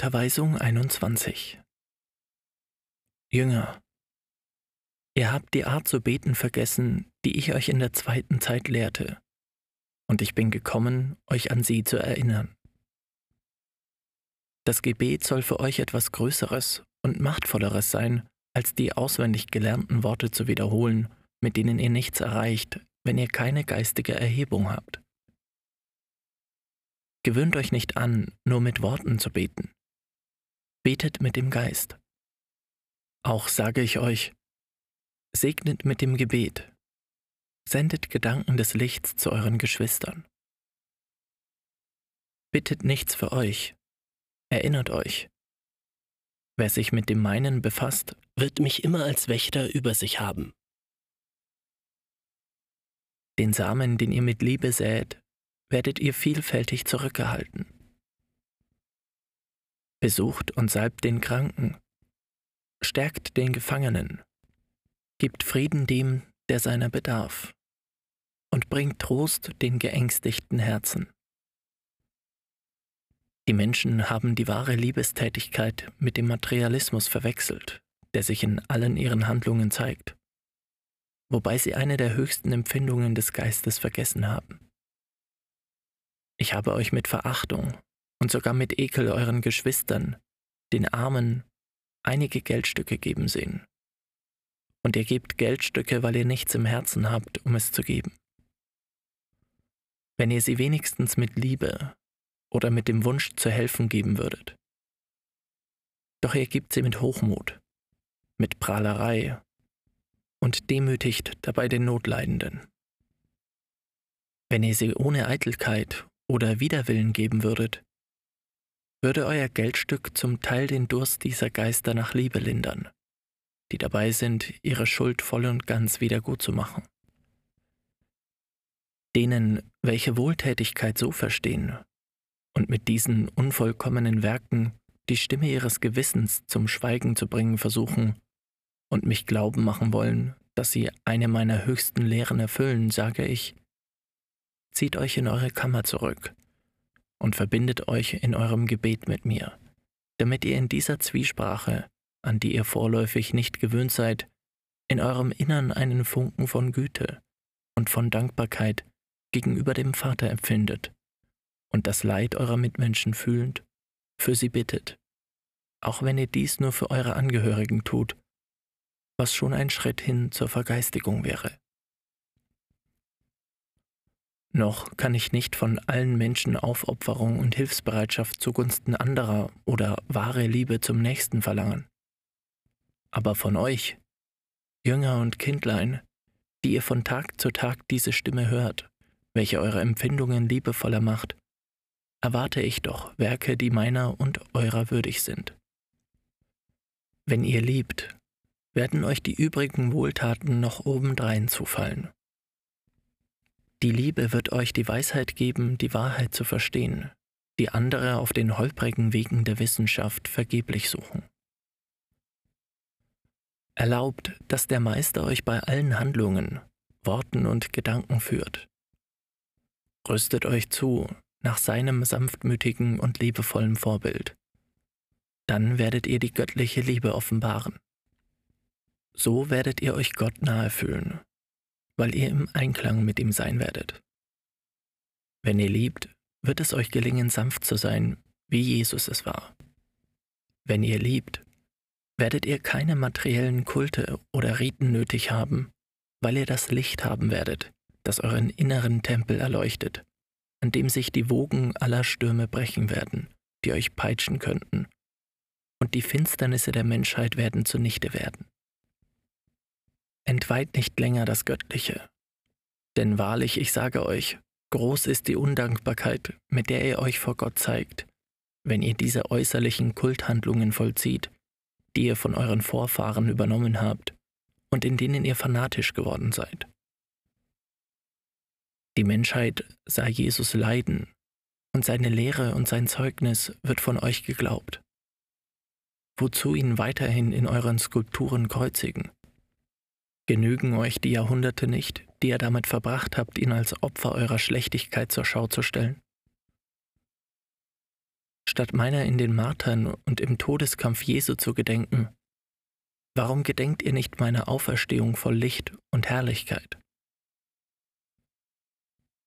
Unterweisung 21 Jünger, ihr habt die Art zu beten vergessen, die ich euch in der zweiten Zeit lehrte, und ich bin gekommen, euch an sie zu erinnern. Das Gebet soll für euch etwas Größeres und Machtvolleres sein, als die auswendig gelernten Worte zu wiederholen, mit denen ihr nichts erreicht, wenn ihr keine geistige Erhebung habt. Gewöhnt euch nicht an, nur mit Worten zu beten. Betet mit dem Geist. Auch sage ich euch, segnet mit dem Gebet, sendet Gedanken des Lichts zu euren Geschwistern. Bittet nichts für euch, erinnert euch. Wer sich mit dem meinen befasst, wird mich immer als Wächter über sich haben. Den Samen, den ihr mit Liebe sät, werdet ihr vielfältig zurückgehalten. Besucht und salbt den Kranken, stärkt den Gefangenen, gibt Frieden dem, der seiner bedarf, und bringt Trost den geängstigten Herzen. Die Menschen haben die wahre Liebestätigkeit mit dem Materialismus verwechselt, der sich in allen ihren Handlungen zeigt, wobei sie eine der höchsten Empfindungen des Geistes vergessen haben. Ich habe euch mit Verachtung und sogar mit Ekel euren Geschwistern, den Armen, einige Geldstücke geben sehen. Und ihr gebt Geldstücke, weil ihr nichts im Herzen habt, um es zu geben. Wenn ihr sie wenigstens mit Liebe oder mit dem Wunsch zu helfen geben würdet. Doch ihr gebt sie mit Hochmut, mit Prahlerei und demütigt dabei den Notleidenden. Wenn ihr sie ohne Eitelkeit oder Widerwillen geben würdet, würde euer Geldstück zum Teil den Durst dieser Geister nach Liebe lindern, die dabei sind, ihre Schuld voll und ganz wieder gut zu machen. Denen, welche Wohltätigkeit so verstehen und mit diesen unvollkommenen Werken die Stimme ihres Gewissens zum Schweigen zu bringen versuchen und mich glauben machen wollen, dass sie eine meiner höchsten Lehren erfüllen, sage ich, zieht euch in eure Kammer zurück und verbindet euch in eurem Gebet mit mir, damit ihr in dieser Zwiesprache, an die ihr vorläufig nicht gewöhnt seid, in eurem Innern einen Funken von Güte und von Dankbarkeit gegenüber dem Vater empfindet und das Leid eurer Mitmenschen fühlend, für sie bittet, auch wenn ihr dies nur für eure Angehörigen tut, was schon ein Schritt hin zur Vergeistigung wäre. Noch kann ich nicht von allen Menschen Aufopferung und Hilfsbereitschaft zugunsten anderer oder wahre Liebe zum Nächsten verlangen. Aber von euch, Jünger und Kindlein, die ihr von Tag zu Tag diese Stimme hört, welche eure Empfindungen liebevoller macht, erwarte ich doch Werke, die meiner und eurer würdig sind. Wenn ihr liebt, werden euch die übrigen Wohltaten noch obendrein zufallen. Die Liebe wird euch die Weisheit geben, die Wahrheit zu verstehen, die andere auf den holprigen Wegen der Wissenschaft vergeblich suchen. Erlaubt, dass der Meister euch bei allen Handlungen, Worten und Gedanken führt. Rüstet euch zu nach seinem sanftmütigen und liebevollen Vorbild. Dann werdet ihr die göttliche Liebe offenbaren. So werdet ihr euch Gott nahe fühlen weil ihr im Einklang mit ihm sein werdet. Wenn ihr liebt, wird es euch gelingen, sanft zu sein, wie Jesus es war. Wenn ihr liebt, werdet ihr keine materiellen Kulte oder Riten nötig haben, weil ihr das Licht haben werdet, das euren inneren Tempel erleuchtet, an dem sich die Wogen aller Stürme brechen werden, die euch peitschen könnten, und die Finsternisse der Menschheit werden zunichte werden. Entweiht nicht länger das Göttliche. Denn wahrlich, ich sage euch, groß ist die Undankbarkeit, mit der ihr euch vor Gott zeigt, wenn ihr diese äußerlichen Kulthandlungen vollzieht, die ihr von euren Vorfahren übernommen habt und in denen ihr fanatisch geworden seid. Die Menschheit sah Jesus leiden, und seine Lehre und sein Zeugnis wird von euch geglaubt. Wozu ihn weiterhin in euren Skulpturen kreuzigen? Genügen euch die Jahrhunderte nicht, die ihr damit verbracht habt, ihn als Opfer eurer Schlechtigkeit zur Schau zu stellen? statt meiner in den Martern und im Todeskampf Jesu zu gedenken? Warum gedenkt ihr nicht meiner Auferstehung voll Licht und Herrlichkeit?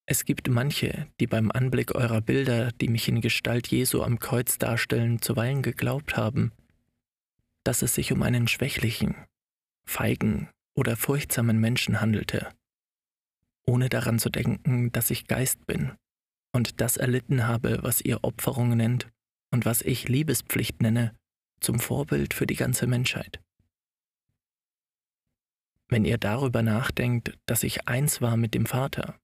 Es gibt manche, die beim Anblick eurer Bilder, die mich in Gestalt Jesu am Kreuz darstellen, zuweilen geglaubt haben, dass es sich um einen schwächlichen, feigen oder furchtsamen Menschen handelte, ohne daran zu denken, dass ich Geist bin und das erlitten habe, was ihr Opferung nennt und was ich Liebespflicht nenne, zum Vorbild für die ganze Menschheit. Wenn ihr darüber nachdenkt, dass ich eins war mit dem Vater,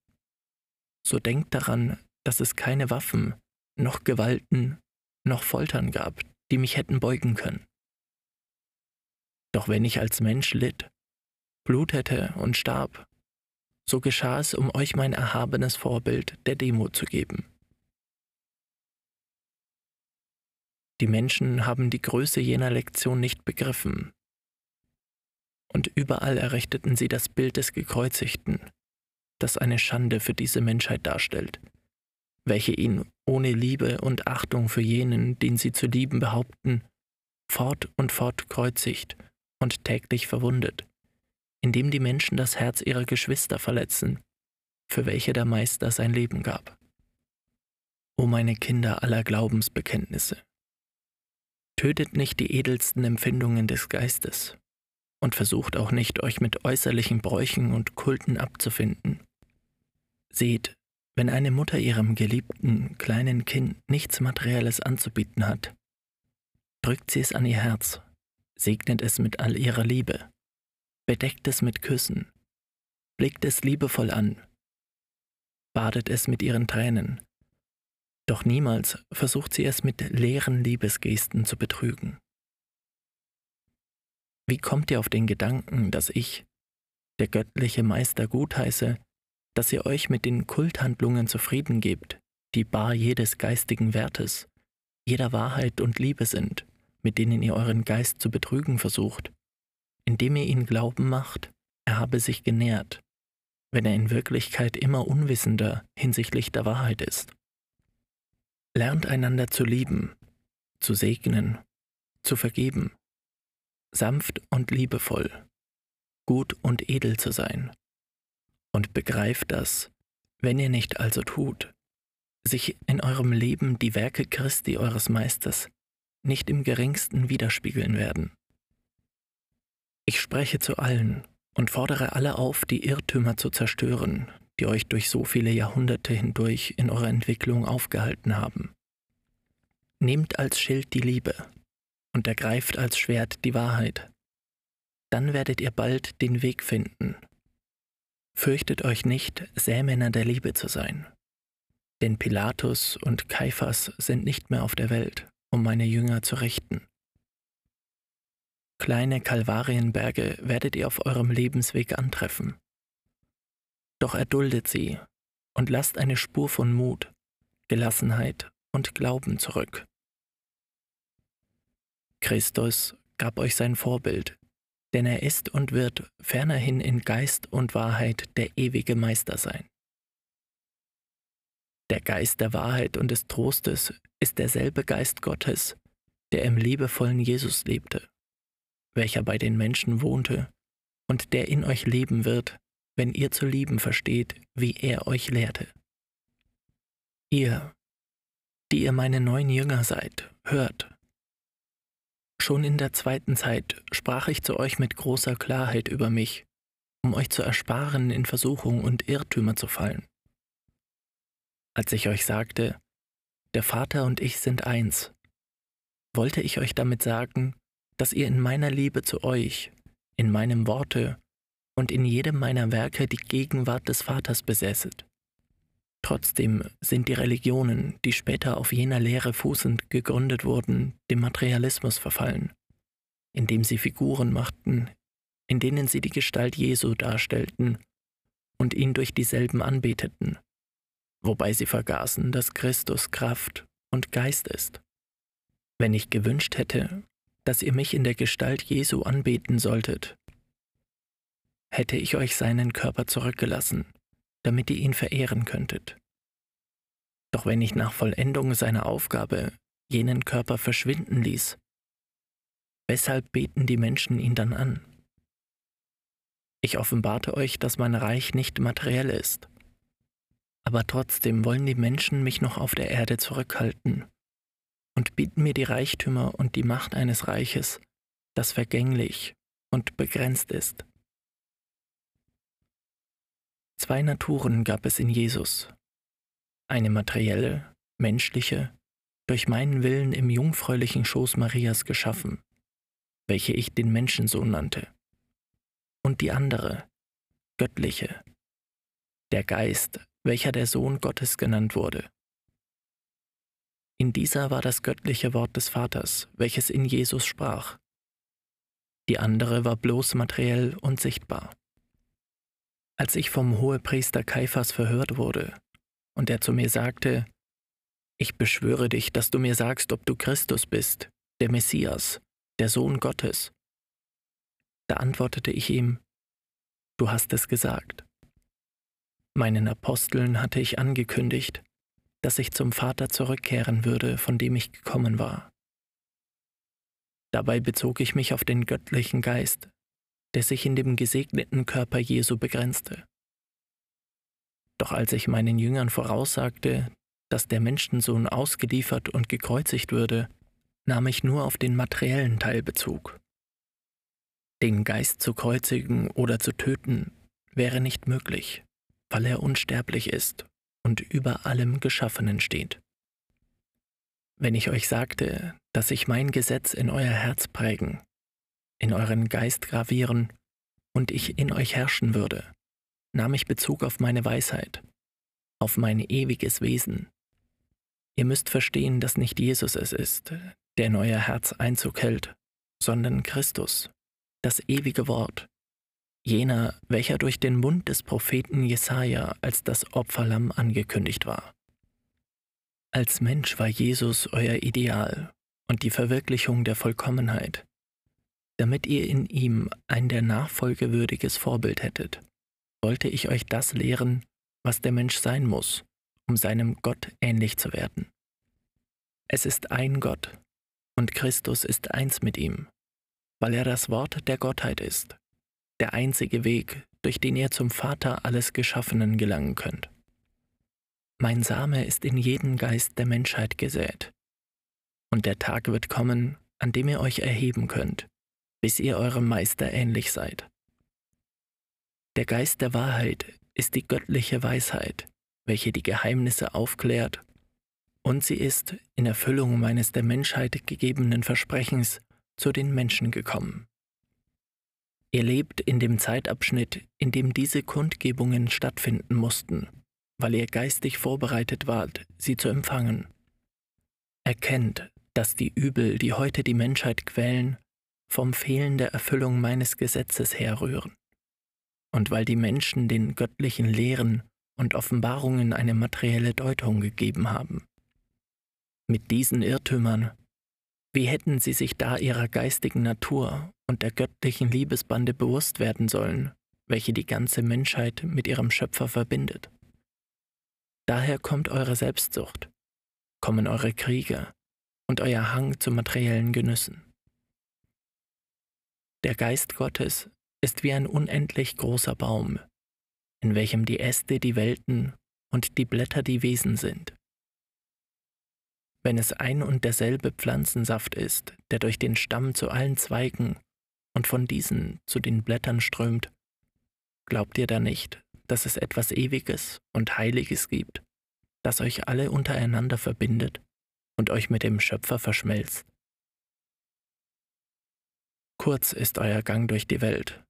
so denkt daran, dass es keine Waffen, noch Gewalten, noch Foltern gab, die mich hätten beugen können. Doch wenn ich als Mensch litt, blutete und starb, so geschah es, um euch mein erhabenes Vorbild der Demut zu geben. Die Menschen haben die Größe jener Lektion nicht begriffen, und überall errichteten sie das Bild des Gekreuzigten, das eine Schande für diese Menschheit darstellt, welche ihn ohne Liebe und Achtung für jenen, den sie zu lieben behaupten, fort und fort kreuzigt und täglich verwundet, indem die Menschen das Herz ihrer Geschwister verletzen, für welche der Meister sein Leben gab. O meine Kinder aller Glaubensbekenntnisse, tötet nicht die edelsten Empfindungen des Geistes und versucht auch nicht, euch mit äußerlichen Bräuchen und Kulten abzufinden. Seht, wenn eine Mutter ihrem geliebten kleinen Kind nichts Materielles anzubieten hat, drückt sie es an ihr Herz, segnet es mit all ihrer Liebe, bedeckt es mit Küssen, blickt es liebevoll an, badet es mit ihren Tränen, doch niemals versucht sie es mit leeren Liebesgesten zu betrügen. Wie kommt ihr auf den Gedanken, dass ich, der göttliche Meister, gutheiße, dass ihr euch mit den Kulthandlungen zufrieden gebt, die bar jedes geistigen Wertes, jeder Wahrheit und Liebe sind, mit denen ihr euren Geist zu betrügen versucht, indem ihr ihn glauben macht, er habe sich genährt, wenn er in Wirklichkeit immer unwissender hinsichtlich der Wahrheit ist. Lernt einander zu lieben, zu segnen, zu vergeben sanft und liebevoll, gut und edel zu sein. Und begreift das, wenn ihr nicht also tut, sich in eurem Leben die Werke Christi eures Meisters nicht im geringsten widerspiegeln werden. Ich spreche zu allen und fordere alle auf, die Irrtümer zu zerstören, die euch durch so viele Jahrhunderte hindurch in eurer Entwicklung aufgehalten haben. Nehmt als Schild die Liebe, und ergreift als Schwert die Wahrheit. Dann werdet ihr bald den Weg finden. Fürchtet euch nicht, Sämänner der Liebe zu sein. Denn Pilatus und Kaiphas sind nicht mehr auf der Welt, um meine Jünger zu richten. Kleine Kalvarienberge werdet ihr auf eurem Lebensweg antreffen. Doch erduldet sie und lasst eine Spur von Mut, Gelassenheit und Glauben zurück. Christus gab euch sein Vorbild, denn er ist und wird fernerhin in Geist und Wahrheit der ewige Meister sein. Der Geist der Wahrheit und des Trostes ist derselbe Geist Gottes, der im liebevollen Jesus lebte, welcher bei den Menschen wohnte und der in euch leben wird, wenn ihr zu lieben versteht, wie er euch lehrte. Ihr, die ihr meine neuen Jünger seid, hört, Schon in der zweiten Zeit sprach ich zu euch mit großer Klarheit über mich, um euch zu ersparen, in Versuchung und Irrtümer zu fallen. Als ich euch sagte, der Vater und ich sind eins, wollte ich euch damit sagen, dass ihr in meiner Liebe zu euch, in meinem Worte und in jedem meiner Werke die Gegenwart des Vaters besäßet. Trotzdem sind die Religionen, die später auf jener Lehre fußend gegründet wurden, dem Materialismus verfallen, indem sie Figuren machten, in denen sie die Gestalt Jesu darstellten und ihn durch dieselben anbeteten, wobei sie vergaßen, dass Christus Kraft und Geist ist. Wenn ich gewünscht hätte, dass ihr mich in der Gestalt Jesu anbeten solltet, hätte ich euch seinen Körper zurückgelassen damit ihr ihn verehren könntet. Doch wenn ich nach Vollendung seiner Aufgabe jenen Körper verschwinden ließ, weshalb beten die Menschen ihn dann an? Ich offenbarte euch, dass mein Reich nicht materiell ist. Aber trotzdem wollen die Menschen mich noch auf der Erde zurückhalten und bieten mir die Reichtümer und die Macht eines Reiches, das vergänglich und begrenzt ist. Zwei Naturen gab es in Jesus. Eine materielle, menschliche, durch meinen Willen im jungfräulichen Schoß Marias geschaffen, welche ich den Menschensohn nannte. Und die andere, göttliche, der Geist, welcher der Sohn Gottes genannt wurde. In dieser war das göttliche Wort des Vaters, welches in Jesus sprach. Die andere war bloß materiell und sichtbar. Als ich vom Hohepriester Kaiphas verhört wurde und er zu mir sagte, ich beschwöre dich, dass du mir sagst, ob du Christus bist, der Messias, der Sohn Gottes. Da antwortete ich ihm, du hast es gesagt. Meinen Aposteln hatte ich angekündigt, dass ich zum Vater zurückkehren würde, von dem ich gekommen war. Dabei bezog ich mich auf den göttlichen Geist, der sich in dem gesegneten Körper Jesu begrenzte. Doch als ich meinen Jüngern voraussagte, dass der Menschensohn ausgeliefert und gekreuzigt würde, nahm ich nur auf den materiellen Teil Bezug. Den Geist zu kreuzigen oder zu töten wäre nicht möglich, weil er unsterblich ist und über allem Geschaffenen steht. Wenn ich euch sagte, dass ich mein Gesetz in euer Herz prägen, in euren Geist gravieren und ich in euch herrschen würde, nahm ich Bezug auf meine Weisheit, auf mein ewiges Wesen. Ihr müsst verstehen, dass nicht Jesus es ist, der in euer Herz Einzug hält, sondern Christus, das ewige Wort, jener, welcher durch den Mund des Propheten Jesaja als das Opferlamm angekündigt war. Als Mensch war Jesus euer Ideal und die Verwirklichung der Vollkommenheit, damit ihr in ihm ein der Nachfolge würdiges Vorbild hättet, wollte ich euch das lehren, was der Mensch sein muss, um seinem Gott ähnlich zu werden. Es ist ein Gott, und Christus ist eins mit ihm, weil er das Wort der Gottheit ist, der einzige Weg, durch den ihr zum Vater alles Geschaffenen gelangen könnt. Mein Same ist in jeden Geist der Menschheit gesät, und der Tag wird kommen, an dem ihr euch erheben könnt, bis ihr eurem Meister ähnlich seid. Der Geist der Wahrheit ist die göttliche Weisheit, welche die Geheimnisse aufklärt, und sie ist, in Erfüllung meines der Menschheit gegebenen Versprechens, zu den Menschen gekommen. Ihr lebt in dem Zeitabschnitt, in dem diese Kundgebungen stattfinden mussten, weil ihr geistig vorbereitet wart, sie zu empfangen. Erkennt, dass die Übel, die heute die Menschheit quälen, vom Fehlen der Erfüllung meines Gesetzes herrühren. Und weil die Menschen den göttlichen Lehren und Offenbarungen eine materielle Deutung gegeben haben. Mit diesen Irrtümern, wie hätten sie sich da ihrer geistigen Natur und der göttlichen Liebesbande bewusst werden sollen, welche die ganze Menschheit mit ihrem Schöpfer verbindet? Daher kommt eure Selbstsucht, kommen eure Kriege und euer Hang zu materiellen Genüssen. Der Geist Gottes ist wie ein unendlich großer Baum, in welchem die Äste die Welten und die Blätter die Wesen sind. Wenn es ein und derselbe Pflanzensaft ist, der durch den Stamm zu allen Zweigen und von diesen zu den Blättern strömt, glaubt ihr da nicht, dass es etwas Ewiges und Heiliges gibt, das euch alle untereinander verbindet und euch mit dem Schöpfer verschmelzt? Kurz ist euer Gang durch die Welt.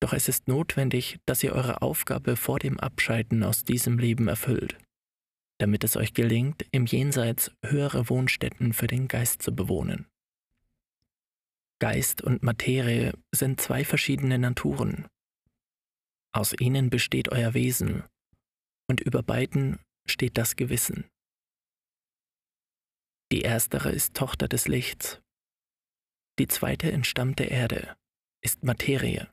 Doch es ist notwendig, dass ihr eure Aufgabe vor dem Abscheiden aus diesem Leben erfüllt, damit es euch gelingt, im Jenseits höhere Wohnstätten für den Geist zu bewohnen. Geist und Materie sind zwei verschiedene Naturen. Aus ihnen besteht euer Wesen, und über beiden steht das Gewissen. Die erstere ist Tochter des Lichts, die zweite entstammt der Erde, ist Materie.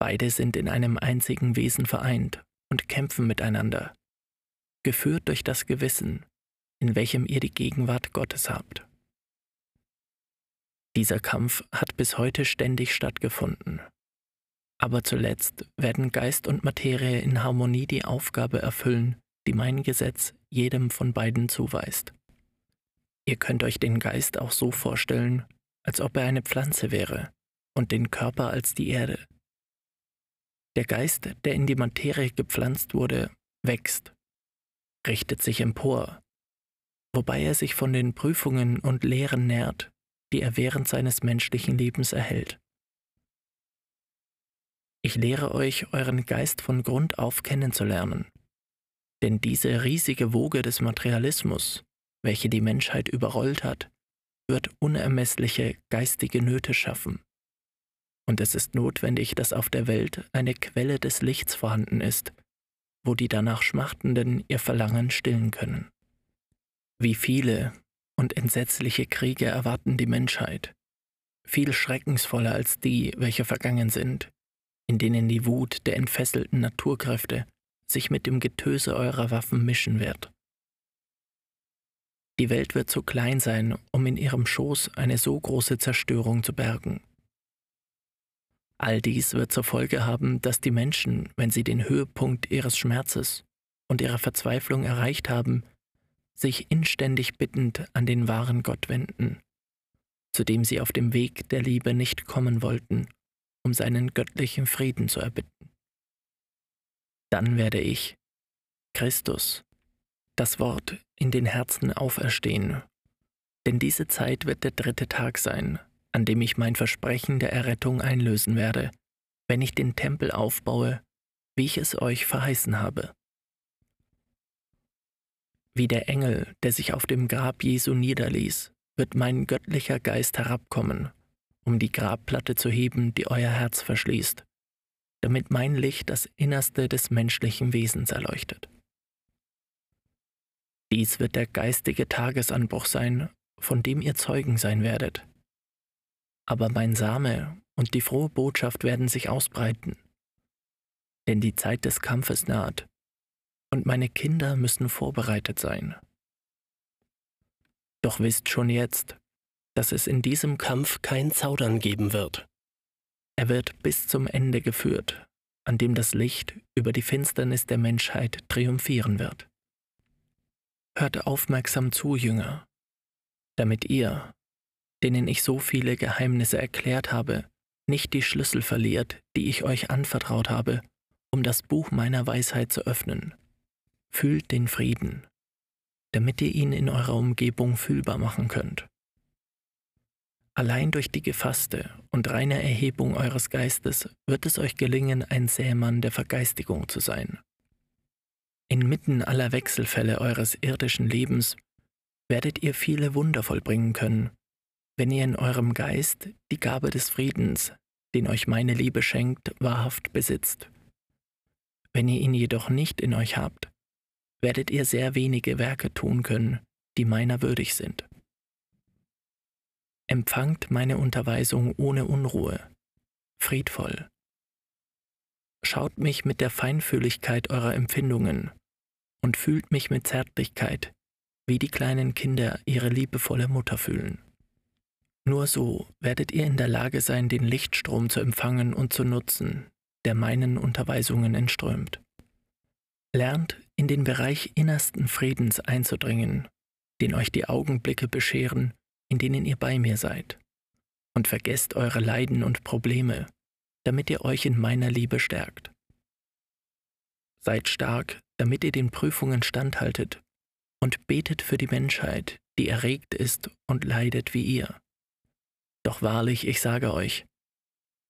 Beide sind in einem einzigen Wesen vereint und kämpfen miteinander, geführt durch das Gewissen, in welchem ihr die Gegenwart Gottes habt. Dieser Kampf hat bis heute ständig stattgefunden. Aber zuletzt werden Geist und Materie in Harmonie die Aufgabe erfüllen, die mein Gesetz jedem von beiden zuweist. Ihr könnt euch den Geist auch so vorstellen, als ob er eine Pflanze wäre und den Körper als die Erde. Der Geist, der in die Materie gepflanzt wurde, wächst, richtet sich empor, wobei er sich von den Prüfungen und Lehren nährt, die er während seines menschlichen Lebens erhält. Ich lehre euch, euren Geist von Grund auf kennenzulernen, denn diese riesige Woge des Materialismus, welche die Menschheit überrollt hat, wird unermessliche geistige Nöte schaffen. Und es ist notwendig, dass auf der Welt eine Quelle des Lichts vorhanden ist, wo die danach Schmachtenden ihr Verlangen stillen können. Wie viele und entsetzliche Kriege erwarten die Menschheit, viel schreckensvoller als die, welche vergangen sind, in denen die Wut der entfesselten Naturkräfte sich mit dem Getöse eurer Waffen mischen wird. Die Welt wird zu klein sein, um in ihrem Schoß eine so große Zerstörung zu bergen. All dies wird zur Folge haben, dass die Menschen, wenn sie den Höhepunkt ihres Schmerzes und ihrer Verzweiflung erreicht haben, sich inständig bittend an den wahren Gott wenden, zu dem sie auf dem Weg der Liebe nicht kommen wollten, um seinen göttlichen Frieden zu erbitten. Dann werde ich, Christus, das Wort in den Herzen auferstehen, denn diese Zeit wird der dritte Tag sein, an dem ich mein Versprechen der Errettung einlösen werde, wenn ich den Tempel aufbaue, wie ich es euch verheißen habe. Wie der Engel, der sich auf dem Grab Jesu niederließ, wird mein göttlicher Geist herabkommen, um die Grabplatte zu heben, die euer Herz verschließt, damit mein Licht das Innerste des menschlichen Wesens erleuchtet. Dies wird der geistige Tagesanbruch sein, von dem ihr Zeugen sein werdet, aber mein Same und die frohe Botschaft werden sich ausbreiten. Denn die Zeit des Kampfes naht, und meine Kinder müssen vorbereitet sein. Doch wisst schon jetzt, dass es in diesem Kampf kein Zaudern geben wird. Er wird bis zum Ende geführt, an dem das Licht über die Finsternis der Menschheit triumphieren wird. Hört aufmerksam zu, Jünger, damit ihr, denen ich so viele Geheimnisse erklärt habe, nicht die Schlüssel verliert, die ich euch anvertraut habe, um das Buch meiner Weisheit zu öffnen. Fühlt den Frieden, damit ihr ihn in eurer Umgebung fühlbar machen könnt. Allein durch die gefasste und reine Erhebung eures Geistes wird es euch gelingen, ein Sämann der Vergeistigung zu sein. Inmitten aller Wechselfälle eures irdischen Lebens werdet ihr viele Wunder vollbringen können, wenn ihr in eurem Geist die Gabe des Friedens, den euch meine Liebe schenkt, wahrhaft besitzt. Wenn ihr ihn jedoch nicht in euch habt, werdet ihr sehr wenige Werke tun können, die meiner würdig sind. Empfangt meine Unterweisung ohne Unruhe, friedvoll. Schaut mich mit der Feinfühligkeit eurer Empfindungen und fühlt mich mit Zärtlichkeit, wie die kleinen Kinder ihre liebevolle Mutter fühlen. Nur so werdet ihr in der Lage sein, den Lichtstrom zu empfangen und zu nutzen, der meinen Unterweisungen entströmt. Lernt in den Bereich innersten Friedens einzudringen, den euch die Augenblicke bescheren, in denen ihr bei mir seid. Und vergesst eure Leiden und Probleme, damit ihr euch in meiner Liebe stärkt. Seid stark, damit ihr den Prüfungen standhaltet, und betet für die Menschheit, die erregt ist und leidet wie ihr. Doch wahrlich, ich sage euch,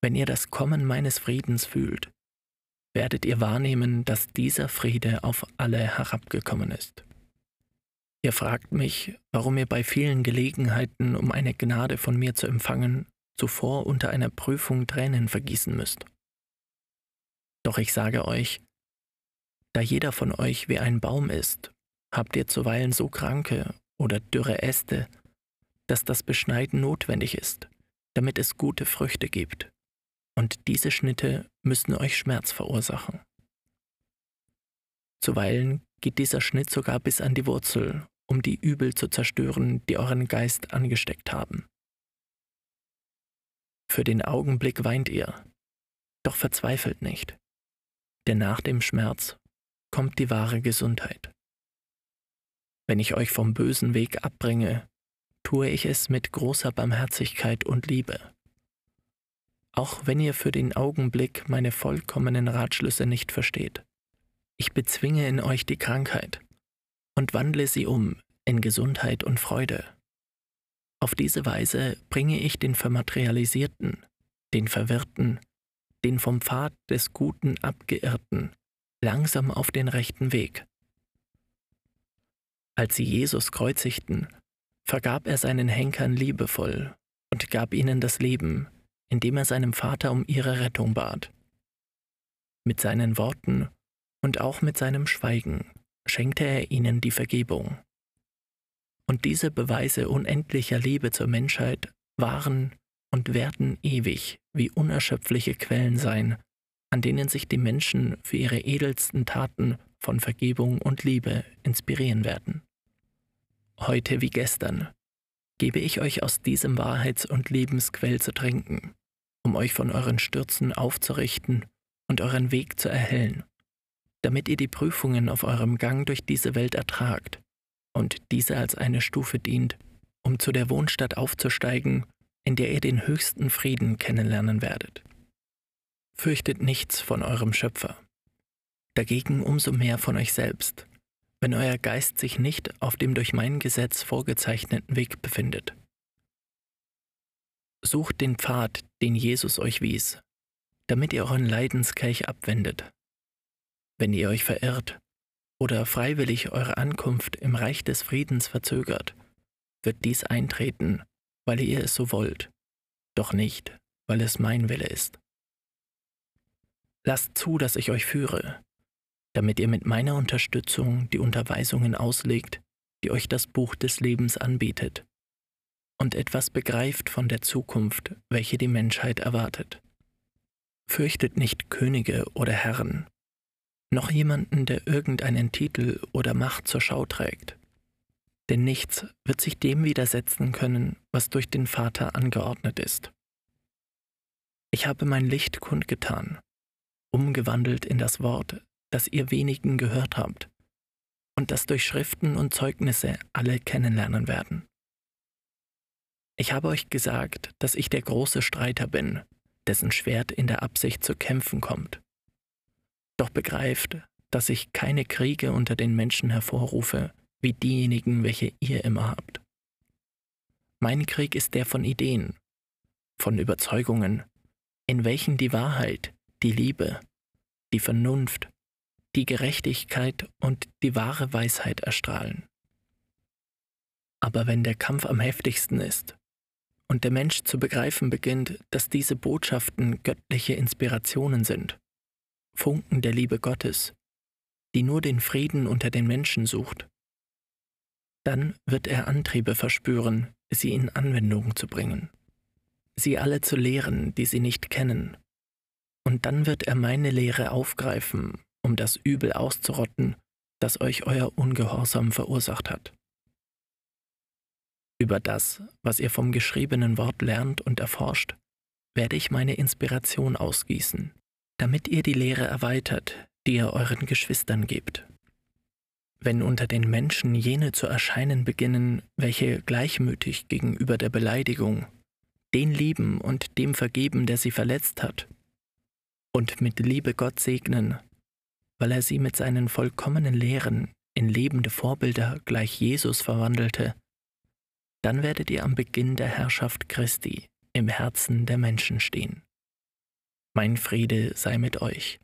wenn ihr das Kommen meines Friedens fühlt, werdet ihr wahrnehmen, dass dieser Friede auf alle herabgekommen ist. Ihr fragt mich, warum ihr bei vielen Gelegenheiten, um eine Gnade von mir zu empfangen, zuvor unter einer Prüfung Tränen vergießen müsst. Doch ich sage euch, da jeder von euch wie ein Baum ist, habt ihr zuweilen so kranke oder dürre Äste, dass das Beschneiden notwendig ist, damit es gute Früchte gibt. Und diese Schnitte müssen euch Schmerz verursachen. Zuweilen geht dieser Schnitt sogar bis an die Wurzel um die Übel zu zerstören, die euren Geist angesteckt haben. Für den Augenblick weint ihr, doch verzweifelt nicht, denn nach dem Schmerz kommt die wahre Gesundheit. Wenn ich euch vom bösen Weg abbringe, tue ich es mit großer Barmherzigkeit und Liebe. Auch wenn ihr für den Augenblick meine vollkommenen Ratschlüsse nicht versteht. Ich bezwinge in euch die Krankheit und wandle sie um in Gesundheit und Freude. Auf diese Weise bringe ich den Vermaterialisierten, den Verwirrten, den vom Pfad des Guten Abgeirrten langsam auf den rechten Weg. Als sie Jesus kreuzigten, vergab er seinen Henkern liebevoll und gab ihnen das Leben, indem er seinem Vater um ihre Rettung bat. Mit seinen Worten und auch mit seinem Schweigen schenkte er ihnen die Vergebung. Und diese Beweise unendlicher Liebe zur Menschheit waren und werden ewig wie unerschöpfliche Quellen sein, an denen sich die Menschen für ihre edelsten Taten von Vergebung und Liebe inspirieren werden. Heute wie gestern gebe ich euch aus diesem Wahrheits- und Lebensquell zu trinken, um euch von euren Stürzen aufzurichten und euren Weg zu erhellen, damit ihr die Prüfungen auf eurem Gang durch diese Welt ertragt und diese als eine Stufe dient, um zu der Wohnstadt aufzusteigen, in der ihr den höchsten Frieden kennenlernen werdet. Fürchtet nichts von eurem Schöpfer, dagegen umso mehr von euch selbst, wenn euer Geist sich nicht auf dem durch mein Gesetz vorgezeichneten Weg befindet. Sucht den Pfad, den Jesus euch wies, damit ihr euren Leidenskelch abwendet. Wenn ihr euch verirrt oder freiwillig eure Ankunft im Reich des Friedens verzögert, wird dies eintreten, weil ihr es so wollt, doch nicht, weil es mein Wille ist. Lasst zu, dass ich euch führe, damit ihr mit meiner Unterstützung die Unterweisungen auslegt, die euch das Buch des Lebens anbietet, und etwas begreift von der Zukunft, welche die Menschheit erwartet. Fürchtet nicht Könige oder Herren, noch jemanden, der irgendeinen Titel oder Macht zur Schau trägt. Denn nichts wird sich dem widersetzen können, was durch den Vater angeordnet ist. Ich habe mein Licht kundgetan, umgewandelt in das Wort, das ihr wenigen gehört habt, und das durch Schriften und Zeugnisse alle kennenlernen werden. Ich habe euch gesagt, dass ich der große Streiter bin, dessen Schwert in der Absicht zu kämpfen kommt. Doch begreift, dass ich keine Kriege unter den Menschen hervorrufe, wie diejenigen, welche ihr immer habt. Mein Krieg ist der von Ideen, von Überzeugungen, in welchen die Wahrheit, die Liebe, die Vernunft, die Gerechtigkeit und die wahre Weisheit erstrahlen. Aber wenn der Kampf am heftigsten ist und der Mensch zu begreifen beginnt, dass diese Botschaften göttliche Inspirationen sind, Funken der Liebe Gottes, die nur den Frieden unter den Menschen sucht, dann wird er Antriebe verspüren, sie in Anwendung zu bringen, sie alle zu lehren, die sie nicht kennen, und dann wird er meine Lehre aufgreifen, um das Übel auszurotten, das euch euer Ungehorsam verursacht hat. Über das, was ihr vom geschriebenen Wort lernt und erforscht, werde ich meine Inspiration ausgießen, damit ihr die Lehre erweitert, die ihr euren Geschwistern gebt. Wenn unter den Menschen jene zu erscheinen beginnen, welche gleichmütig gegenüber der Beleidigung, den lieben und dem vergeben, der sie verletzt hat, und mit Liebe Gott segnen, weil er sie mit seinen vollkommenen Lehren in lebende Vorbilder gleich Jesus verwandelte, dann werdet ihr am Beginn der Herrschaft Christi im Herzen der Menschen stehen. Mein Friede sei mit euch.